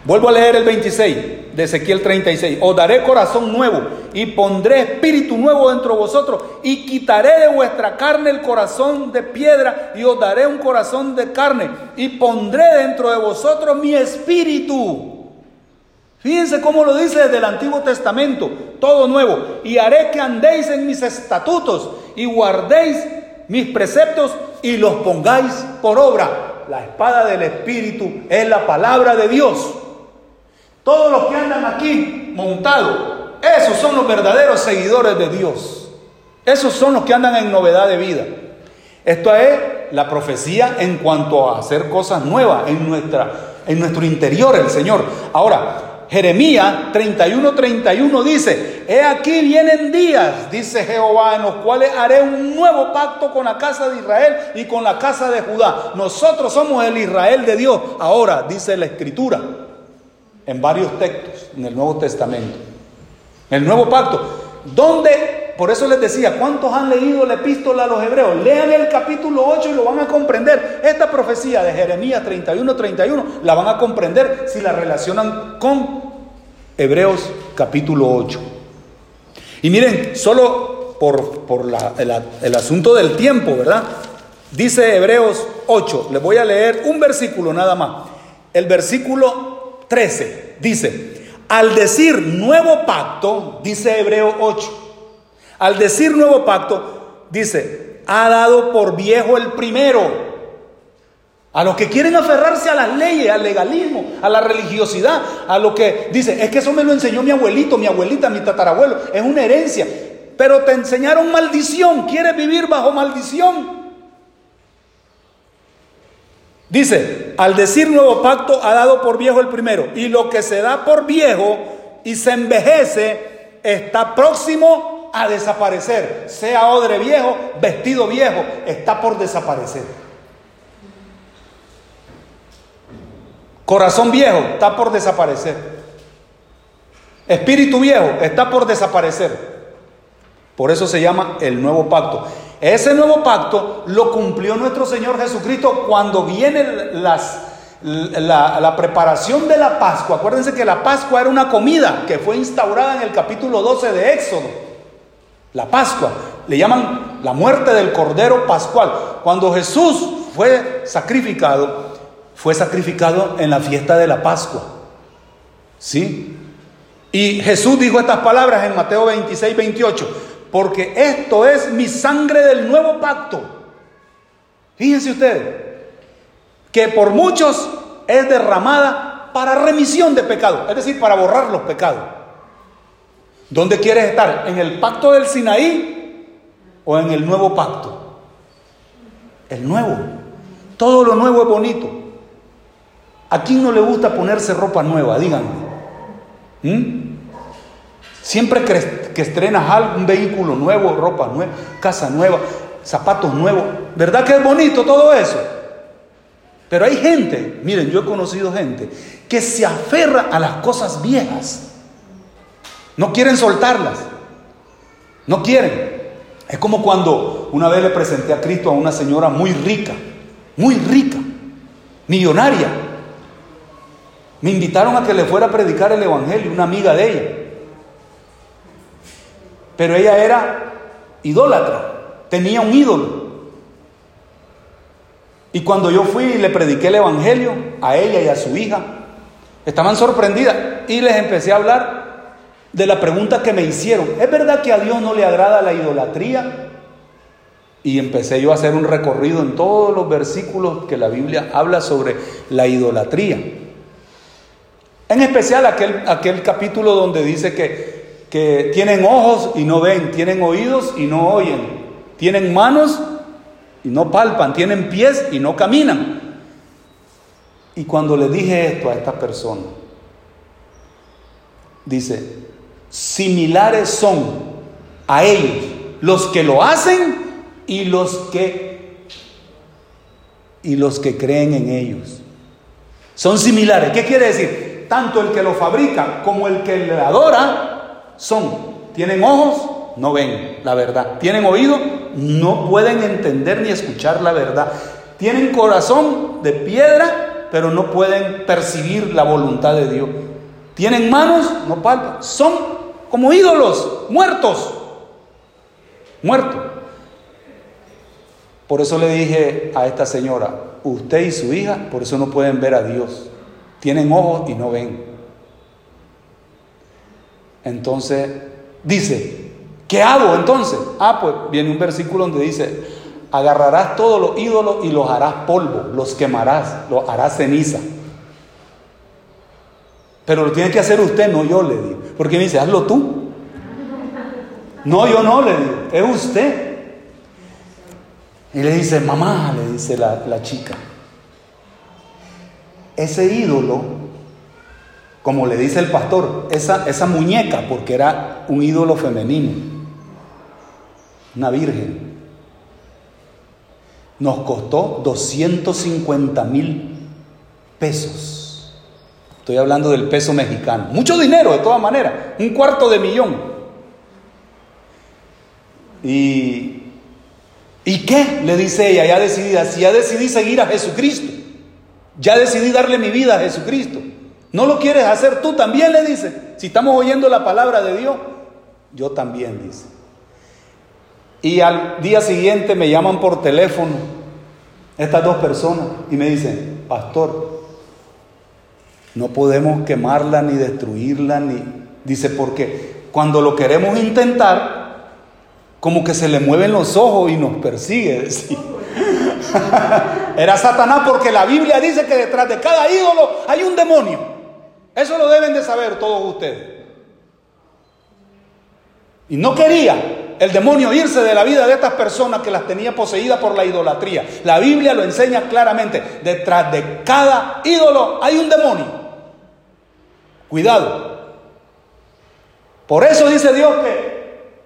Vuelvo a leer el 26 de Ezequiel 36. Os daré corazón nuevo y pondré espíritu nuevo dentro de vosotros y quitaré de vuestra carne el corazón de piedra y os daré un corazón de carne y pondré dentro de vosotros mi espíritu. Fíjense cómo lo dice desde el Antiguo Testamento, todo nuevo. Y haré que andéis en mis estatutos y guardéis mis preceptos y los pongáis por obra. La espada del Espíritu es la palabra de Dios. Todos los que andan aquí montados, esos son los verdaderos seguidores de Dios. Esos son los que andan en novedad de vida. Esto es la profecía en cuanto a hacer cosas nuevas en, nuestra, en nuestro interior, el Señor. Ahora, Jeremías 31, 31 dice, he aquí vienen días, dice Jehová, en los cuales haré un nuevo pacto con la casa de Israel y con la casa de Judá. Nosotros somos el Israel de Dios. Ahora, dice la escritura, en varios textos, en el Nuevo Testamento. El nuevo pacto, donde, por eso les decía, ¿cuántos han leído la epístola a los hebreos? Lean el capítulo 8 y lo van a comprender. Esta profecía de Jeremías 31, 31 la van a comprender si la relacionan con Hebreos capítulo 8. Y miren, solo por, por el, asunto del tiempo, ¿verdad? Dice Hebreos 8, les voy a leer un versículo nada más. El versículo 13 dice, al decir nuevo pacto, dice Hebreo 8, al decir nuevo pacto, dice, ha dado por viejo el primero a los que quieren aferrarse a las leyes, al legalismo, a la religiosidad, a lo que dicen, es que eso me lo enseñó mi abuelito, mi abuelita, mi tatarabuelo, es una herencia. Pero te enseñaron maldición, quieres vivir bajo maldición. Dice, al decir nuevo pacto ha dado por viejo el primero, y lo que se da por viejo y se envejece está próximo a desaparecer. Sea odre viejo, vestido viejo, está por desaparecer. Corazón viejo está por desaparecer. Espíritu viejo está por desaparecer. Por eso se llama el nuevo pacto. Ese nuevo pacto lo cumplió nuestro Señor Jesucristo cuando viene las, la, la, preparación de la Pascua. Acuérdense que la Pascua era una comida que fue instaurada en el capítulo 12 de Éxodo. La Pascua. Le llaman la muerte del Cordero Pascual. Cuando Jesús fue sacrificado, fue sacrificado en la fiesta de la Pascua. ¿Sí? Y Jesús dijo estas palabras en Mateo 26, 28, porque esto es mi sangre del nuevo pacto. Fíjense ustedes, que por muchos es derramada para remisión de pecados, es decir, para borrar los pecados. ¿Dónde quieres estar? ¿En el pacto del Sinaí o en el nuevo pacto? El nuevo. Todo lo nuevo es bonito. ¿A quién no le gusta ponerse ropa nueva? Díganme. ¿Mm? Siempre que, estrenas un vehículo nuevo, ropa nueva, casa nueva, zapatos nuevos, ¿verdad que es bonito todo eso? Pero hay gente, miren, yo he conocido gente que se aferra a las cosas viejas. No quieren soltarlas. No quieren. Es como cuando una vez le presenté a Cristo a una señora muy rica, muy rica, millonaria. Me invitaron a que le fuera a predicar el Evangelio, una amiga de ella. Pero ella era idólatra, tenía un ídolo. Y cuando yo fui y le prediqué el Evangelio a ella y a su hija, estaban sorprendidas y les empecé a hablar de la pregunta que me hicieron. ¿Es verdad que a Dios no le agrada la idolatría? Y empecé yo a hacer un recorrido en todos los versículos que la Biblia habla sobre la idolatría. En especial aquel, aquel capítulo donde dice que, que tienen ojos y no ven, tienen oídos y no oyen, tienen manos y no palpan, tienen pies y no caminan. Y cuando le dije esto a esta persona, dice, similares son a ellos los que lo hacen y los que y los que creen en ellos. Son similares. ¿Qué quiere decir? tanto el que lo fabrica como el que le adora son, tienen ojos, no ven la verdad, tienen oído, no pueden entender ni escuchar la verdad, tienen corazón de piedra pero no pueden percibir la voluntad de Dios. Tienen manos, no palpan. Son como ídolos, muertos. Muertos. Por eso le dije a esta señora, usted y su hija, por eso no pueden ver a Dios. Tienen ojos y no ven. Entonces, dice, ¿qué hago entonces? Ah, pues viene un versículo donde dice, agarrarás todos los ídolos y los harás polvo, los quemarás, los harás ceniza. Pero lo tiene que hacer usted, no yo, le digo. Porque me dice, hazlo tú. No, yo no, le digo, es usted. Y le dice, mamá, le dice la, la chica, ese ídolo, como le dice el pastor, esa, esa muñeca, porque era un ídolo femenino, una virgen, nos costó 250 mil pesos. Estoy hablando del peso mexicano. Mucho dinero, de todas maneras. Un cuarto de millón. Y, ¿Y qué? Le dice ella, ya decidí, si ya decidí seguir a Jesucristo. Ya decidí darle mi vida a Jesucristo. ¿No lo quieres hacer tú también? Le dice. Si estamos oyendo la palabra de Dios, yo también, dice. Y al día siguiente me llaman por teléfono estas dos personas y me dicen, pastor, no podemos quemarla ni destruirla, ni... Dice, porque cuando lo queremos intentar, como que se le mueven los ojos y nos persigue. Era Satanás porque la Biblia dice que detrás de cada ídolo hay un demonio. Eso lo deben de saber todos ustedes. Y no quería el demonio irse de la vida de estas personas que las tenía poseídas por la idolatría. La Biblia lo enseña claramente. Detrás de cada ídolo hay un demonio. Cuidado. Por eso dice Dios que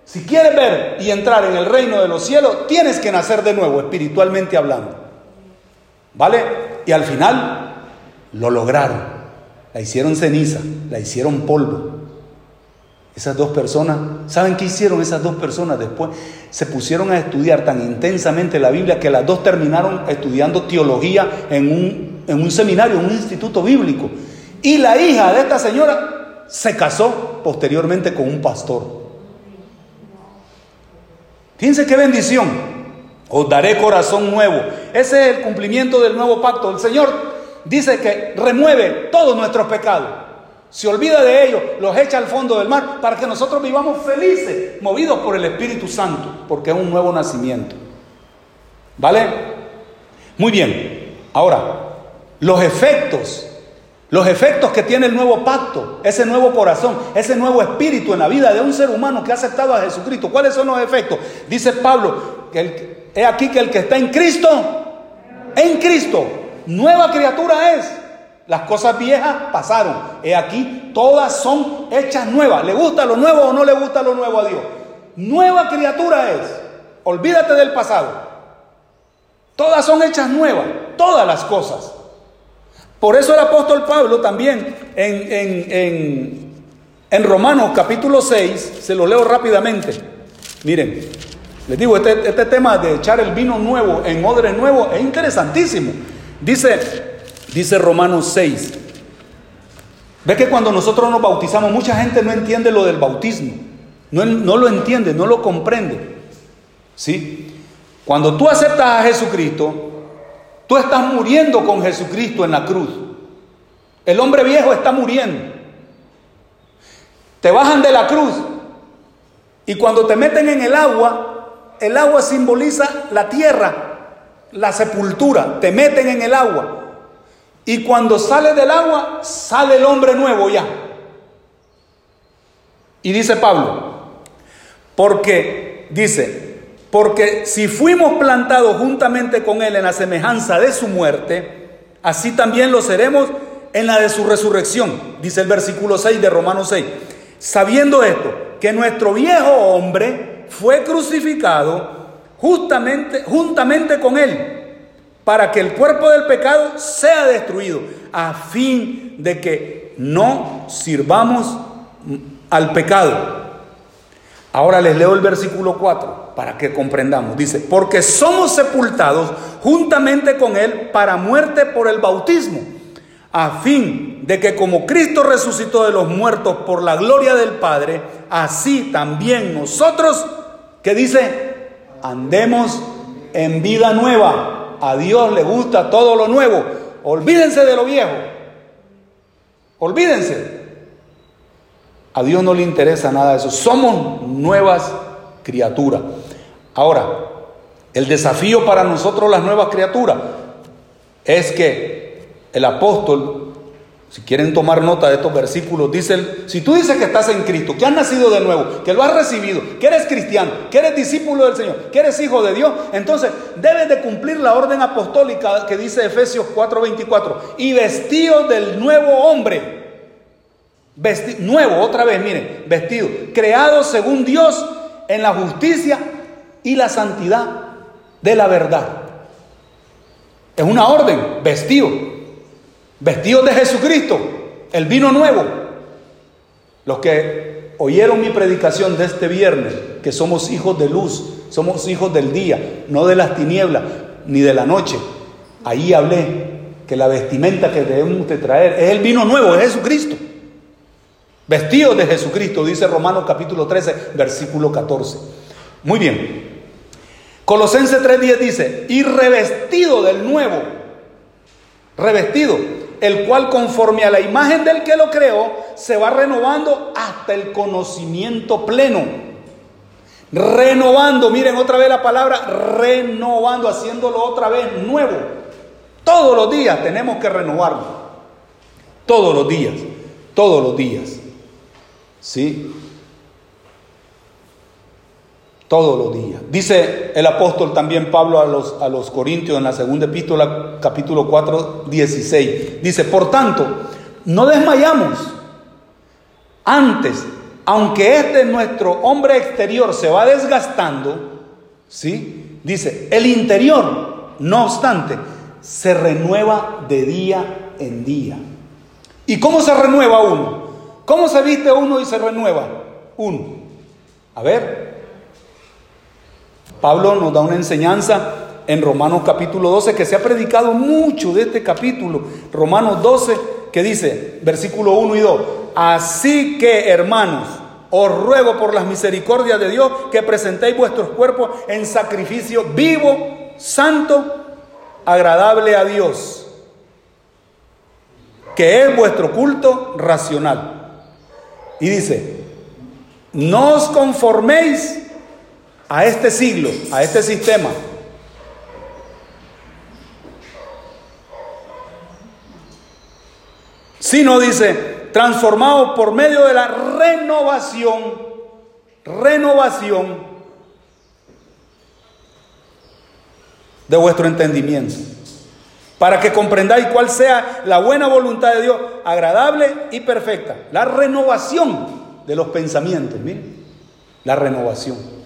si quieres ver y entrar en el reino de los cielos, tienes que nacer de nuevo, espiritualmente hablando. ¿Vale? Y al final lo lograron. La hicieron ceniza, la hicieron polvo. Esas dos personas, ¿saben qué hicieron esas dos personas después? Se pusieron a estudiar tan intensamente la Biblia que las dos terminaron estudiando teología en un, seminario, en un instituto bíblico. Y la hija de esta señora se casó posteriormente con un pastor. Fíjense qué bendición. Os daré corazón nuevo. Ese es el cumplimiento del nuevo pacto. El Señor dice que remueve todos nuestros pecados. Se olvida de ellos, los echa al fondo del mar para que nosotros vivamos felices, movidos por el Espíritu Santo, porque es un nuevo nacimiento. ¿Vale? Muy bien. Ahora, los efectos los efectos que tiene el nuevo pacto, ese nuevo corazón, ese nuevo espíritu en la vida de un ser humano que ha aceptado a Jesucristo. ¿Cuáles son los efectos? Dice Pablo, que he aquí que el que está en Cristo, en Cristo, nueva criatura es. Las cosas viejas pasaron. He aquí, todas son hechas nuevas. ¿Le gusta lo nuevo o no le gusta lo nuevo a Dios? Nueva criatura es. Olvídate del pasado. Todas son hechas nuevas. Todas las cosas. Por eso el apóstol Pablo también en, en, Romanos capítulo 6, se lo leo rápidamente. Miren, les digo, este, este tema de echar el vino nuevo en odre nuevo es interesantísimo. Dice, dice Romanos 6. Ve que cuando nosotros nos bautizamos, mucha gente no entiende lo del bautismo. No, no lo entiende, no lo comprende. ¿Sí? Cuando tú aceptas a Jesucristo, Tú estás muriendo con Jesucristo en la cruz. El hombre viejo está muriendo. Te bajan de la cruz y cuando te meten en el agua, el agua simboliza la tierra, la sepultura. Te meten en el agua. Y cuando sale del agua, sale el hombre nuevo ya. Y dice Pablo, porque dice, porque si fuimos plantados juntamente con Él en la semejanza de su muerte, así también lo seremos en la de su resurrección, dice el versículo 6 de Romanos 6. Sabiendo esto, que nuestro viejo hombre fue crucificado justamente, juntamente con Él, para que el cuerpo del pecado sea destruido, a fin de que no sirvamos al pecado. Ahora les leo el versículo 4 para que comprendamos. Dice, porque somos sepultados juntamente con Él para muerte por el bautismo, a fin de que como Cristo resucitó de los muertos por la gloria del Padre, así también nosotros, que dice, andemos en vida nueva. A Dios le gusta todo lo nuevo. Olvídense de lo viejo. Olvídense. A Dios no le interesa nada de eso. Somos nuevas criaturas. Ahora, el desafío para nosotros las nuevas criaturas es que el apóstol, si quieren tomar nota de estos versículos, dice, si tú dices que estás en Cristo, que has nacido de nuevo, que lo has recibido, que eres cristiano, que eres discípulo del Señor, que eres hijo de Dios, entonces debes de cumplir la orden apostólica que dice Efesios 4:24, y vestido del nuevo hombre nuevo, otra vez, miren, vestido, creado según Dios en la justicia y la santidad de la verdad. Es una orden, vestido, vestido de Jesucristo, el vino nuevo. Los que oyeron mi predicación de este viernes, que somos hijos de luz, somos hijos del día, no de las tinieblas ni de la noche, ahí hablé que la vestimenta que debemos de traer es el vino nuevo, es Jesucristo. Vestidos de Jesucristo, dice Romanos capítulo 13, versículo 14. Muy bien. Colosenses 3:10 dice, y revestido del nuevo, revestido, el cual conforme a la imagen del que lo creó, se va renovando hasta el conocimiento pleno. Renovando, miren otra vez la palabra, renovando, haciéndolo otra vez nuevo. Todos los días tenemos que renovarlo. Todos los días, todos los días. ¿Sí? Todos los días. Dice el apóstol también Pablo a los, a los Corintios en la segunda epístola, capítulo 4, 16. Dice, por tanto, no desmayamos. Antes, aunque este nuestro hombre exterior se va desgastando, ¿sí? Dice, el interior, no obstante, se renueva de día en día. ¿Y cómo se renueva uno? ¿Cómo se viste uno y se renueva? Uno. A ver. Pablo nos da una enseñanza en Romanos capítulo 12 que se ha predicado mucho de este capítulo. Romanos 12 que dice, versículo 1 y 2. Así que hermanos, os ruego por las misericordias de Dios que presentéis vuestros cuerpos en sacrificio vivo, santo, agradable a Dios, que es vuestro culto racional. Y dice, no os conforméis a este siglo, a este sistema. Sino dice, transformados por medio de la renovación, renovación de vuestro entendimiento para que comprendáis cuál sea la buena voluntad de Dios, agradable y perfecta. La renovación de los pensamientos, miren, la renovación.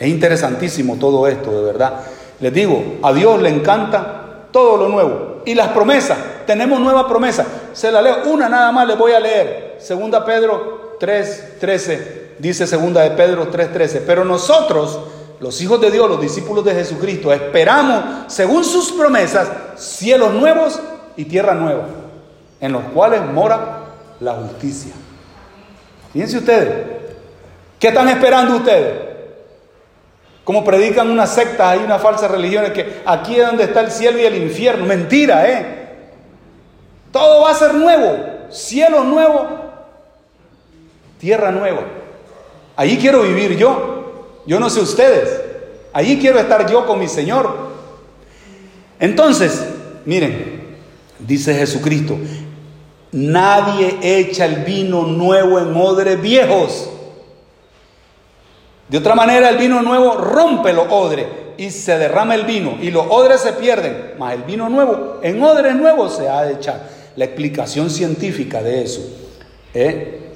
Es interesantísimo todo esto, de verdad. Les digo, a Dios le encanta todo lo nuevo. Y las promesas, tenemos nueva promesa. Se la leo, una nada más le voy a leer. Segunda Pedro 3.13, dice segunda de Pedro 3.13. Pero nosotros los hijos de Dios, los discípulos de Jesucristo, esperamos, según sus promesas, cielos nuevos y tierra nueva, en los cuales mora la justicia. Fíjense ustedes, ¿qué están esperando ustedes? Como predican una secta, hay una falsa religión, que aquí es donde está el cielo y el infierno. Mentira, ¿eh? Todo va a ser nuevo, cielo nuevo, tierra nueva. Allí quiero vivir yo. Yo no sé ustedes. Allí quiero estar yo con mi Señor. Entonces, miren, dice Jesucristo, nadie echa el vino nuevo en odres viejos. De otra manera, el vino nuevo rompe los odres y se derrama el vino y los odres se pierden. Mas el vino nuevo, en odres nuevos se ha de echar. La explicación científica de eso. ¿eh?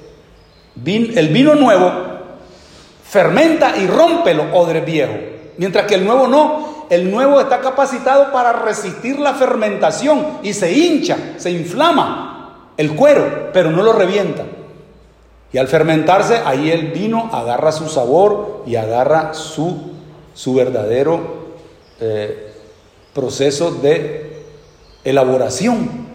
El vino nuevo fermenta y rompe los odres viejos, mientras que el nuevo no. El nuevo está capacitado para resistir la fermentación y se hincha, se inflama el cuero, pero no lo revienta. Y al fermentarse, ahí el vino agarra su sabor y agarra su, su verdadero eh, proceso de elaboración.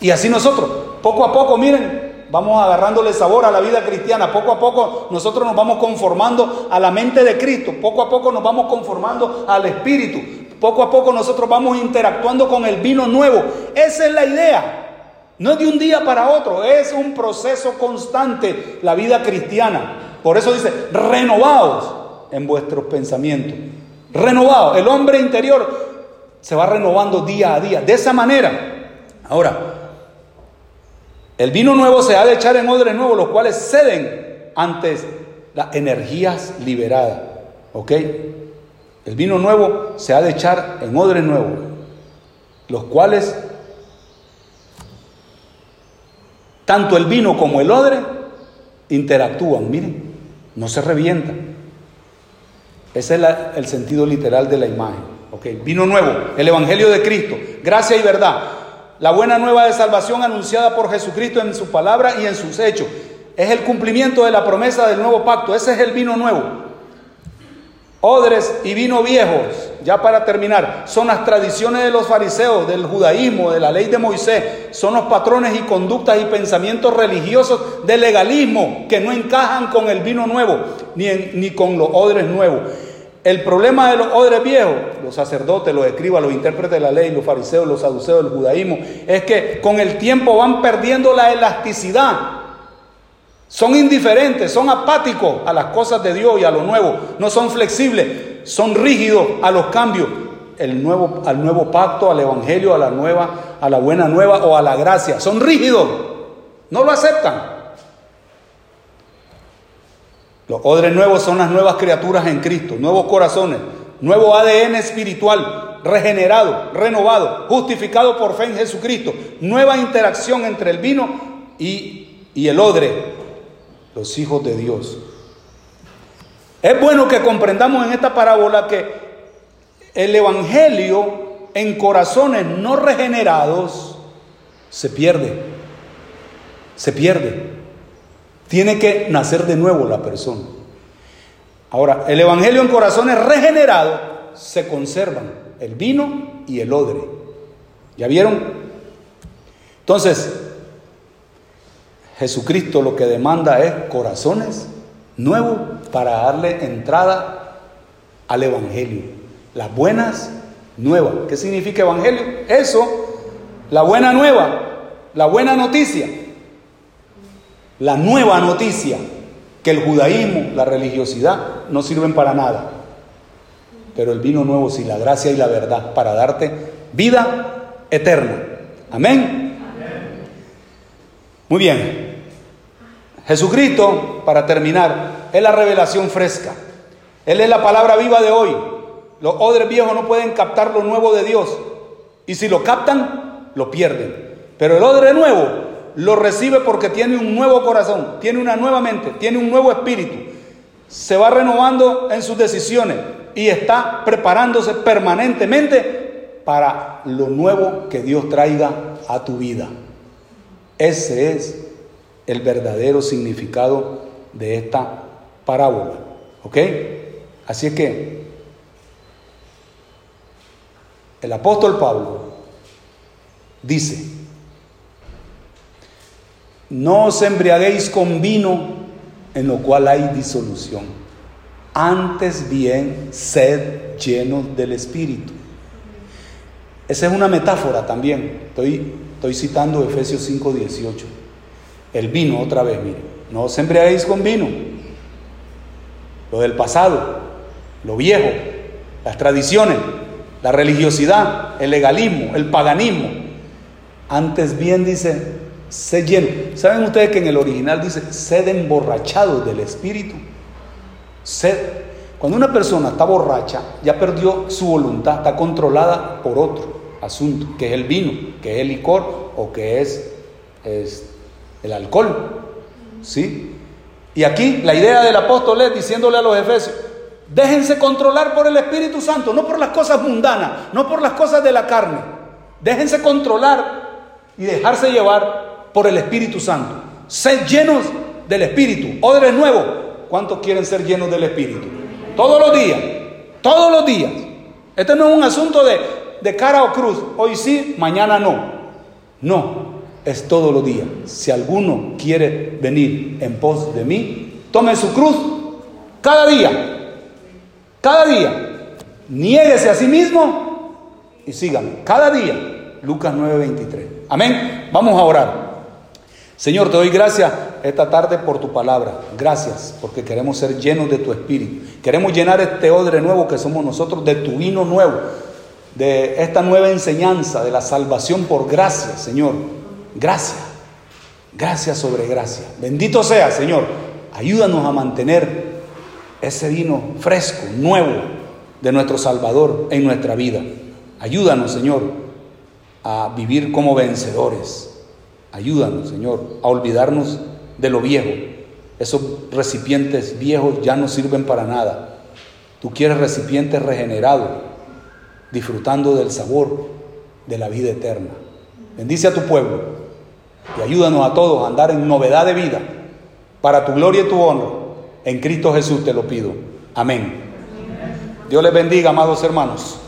Y así nosotros, poco a poco, miren, vamos agarrándole sabor a la vida cristiana, poco a poco nosotros nos vamos conformando a la mente de Cristo, poco a poco nos vamos conformando al Espíritu, poco a poco nosotros vamos interactuando con el vino nuevo. Esa es la idea. No es de un día para otro, es un proceso constante la vida cristiana. Por eso dice, renovados en vuestros pensamientos. Renovados. El hombre interior se va renovando día a día. De esa manera. Ahora, el vino nuevo se ha de echar en odres nuevos, los cuales ceden ante las energías liberadas. ¿Ok? El vino nuevo se ha de echar en odres nuevos, los cuales tanto el vino como el odre interactúan, miren, no se revientan. Ese es el sentido literal de la imagen. Okay. Vino nuevo, el Evangelio de Cristo, gracia y verdad. La buena nueva de salvación anunciada por Jesucristo en su palabra y en sus hechos. Es el cumplimiento de la promesa del nuevo pacto. Ese es el vino nuevo. Odres y vino viejos, ya para terminar, son las tradiciones de los fariseos, del judaísmo, de la ley de Moisés, son los patrones y conductas y pensamientos religiosos del legalismo que no encajan con el vino nuevo, ni, ni con los odres nuevos. El problema de los odres viejos, los sacerdotes, los escribas, los intérpretes de la ley, los fariseos, los saduceos del judaísmo, es que con el tiempo van perdiendo la elasticidad son indiferentes, son apáticos a las cosas de Dios y a lo nuevo. No son flexibles, son rígidos a los cambios. El nuevo, al nuevo pacto, al evangelio, a la nueva, a la buena nueva o a la gracia. Son rígidos. No lo aceptan. Los odres nuevos son las nuevas criaturas en Cristo, nuevos corazones, nuevo ADN espiritual, regenerado, renovado, justificado por fe en Jesucristo, nueva interacción entre el vino y, y el odre, los hijos de Dios. Es bueno que comprendamos en esta parábola que el Evangelio en corazones no regenerados se pierde. Se pierde. Tiene que nacer de nuevo la persona. Ahora, el Evangelio en corazones regenerados se conservan el vino y el odre. ¿Ya vieron? Entonces, Jesucristo lo que demanda es corazones nuevos para darle entrada al Evangelio. Las buenas nuevas. ¿Qué significa Evangelio? Eso, la buena nueva, la buena noticia, la nueva noticia, que el judaísmo, la religiosidad no sirven para nada. Pero el vino nuevo sí, la gracia y la verdad, para darte vida eterna. Amén. Muy bien. Jesucristo, para terminar, es la revelación fresca. Él es la palabra viva de hoy. Los odres viejos no pueden captar lo nuevo de Dios. Y si lo captan, lo pierden. Pero el odre nuevo lo recibe porque tiene un nuevo corazón, tiene una nueva mente, tiene un nuevo espíritu. Se va renovando en sus decisiones y está preparándose permanentemente para lo nuevo que Dios traiga a tu vida. Ese es el verdadero significado de esta parábola. ¿Ok? Así es que el apóstol Pablo dice, no os embriaguéis con vino en lo cual hay disolución, antes bien sed llenos del Espíritu. Esa es una metáfora también. Estoy, estoy citando Efesios 5:18. El vino, otra vez, mire. No os embriaguéis con vino. Lo del pasado, lo viejo, las tradiciones, la religiosidad, el legalismo, el paganismo. Antes bien dice, sed lleno. ¿Saben ustedes que en el original dice, sed emborrachado del Espíritu? Sed. Cuando una persona está borracha, ya perdió su voluntad, está controlada por otro asunto, que es el vino, que es el licor o que es el alcohol. ¿Sí? Y aquí la idea del apóstol es diciéndole a los efesios, déjense controlar por el Espíritu Santo, no por las cosas mundanas, no por las cosas de la carne. Déjense controlar y dejarse llevar por el Espíritu Santo. Sed llenos del Espíritu. Odres nuevos. ¿Cuántos quieren ser llenos del Espíritu? Todos los días. Todos los días. Este no es un asunto de, de cara o cruz. Hoy sí, mañana no. No. Es todos los días. Si alguno quiere venir en pos de mí, tome su cruz cada día. Cada día. Niéguese a sí mismo y sígame. Cada día. Lucas 9:23. Amén. Vamos a orar. Señor, te doy gracias esta tarde por tu palabra. Gracias porque queremos ser llenos de tu espíritu. Queremos llenar este odre nuevo que somos nosotros de tu vino nuevo, de esta nueva enseñanza, de la salvación por gracia, Señor. Gracias. Gracias sobre gracia. Bendito sea, Señor. Ayúdanos a mantener ese vino fresco, nuevo de nuestro Salvador en nuestra vida. Ayúdanos, Señor, a vivir como vencedores. Ayúdanos, Señor, a olvidarnos de lo viejo. Esos recipientes viejos ya no sirven para nada. Tú quieres recipientes regenerados, disfrutando del sabor de la vida eterna. Bendice a tu pueblo y ayúdanos a todos a andar en novedad de vida para tu gloria y tu honra. En Cristo Jesús te lo pido. Amén. Dios les bendiga, amados hermanos.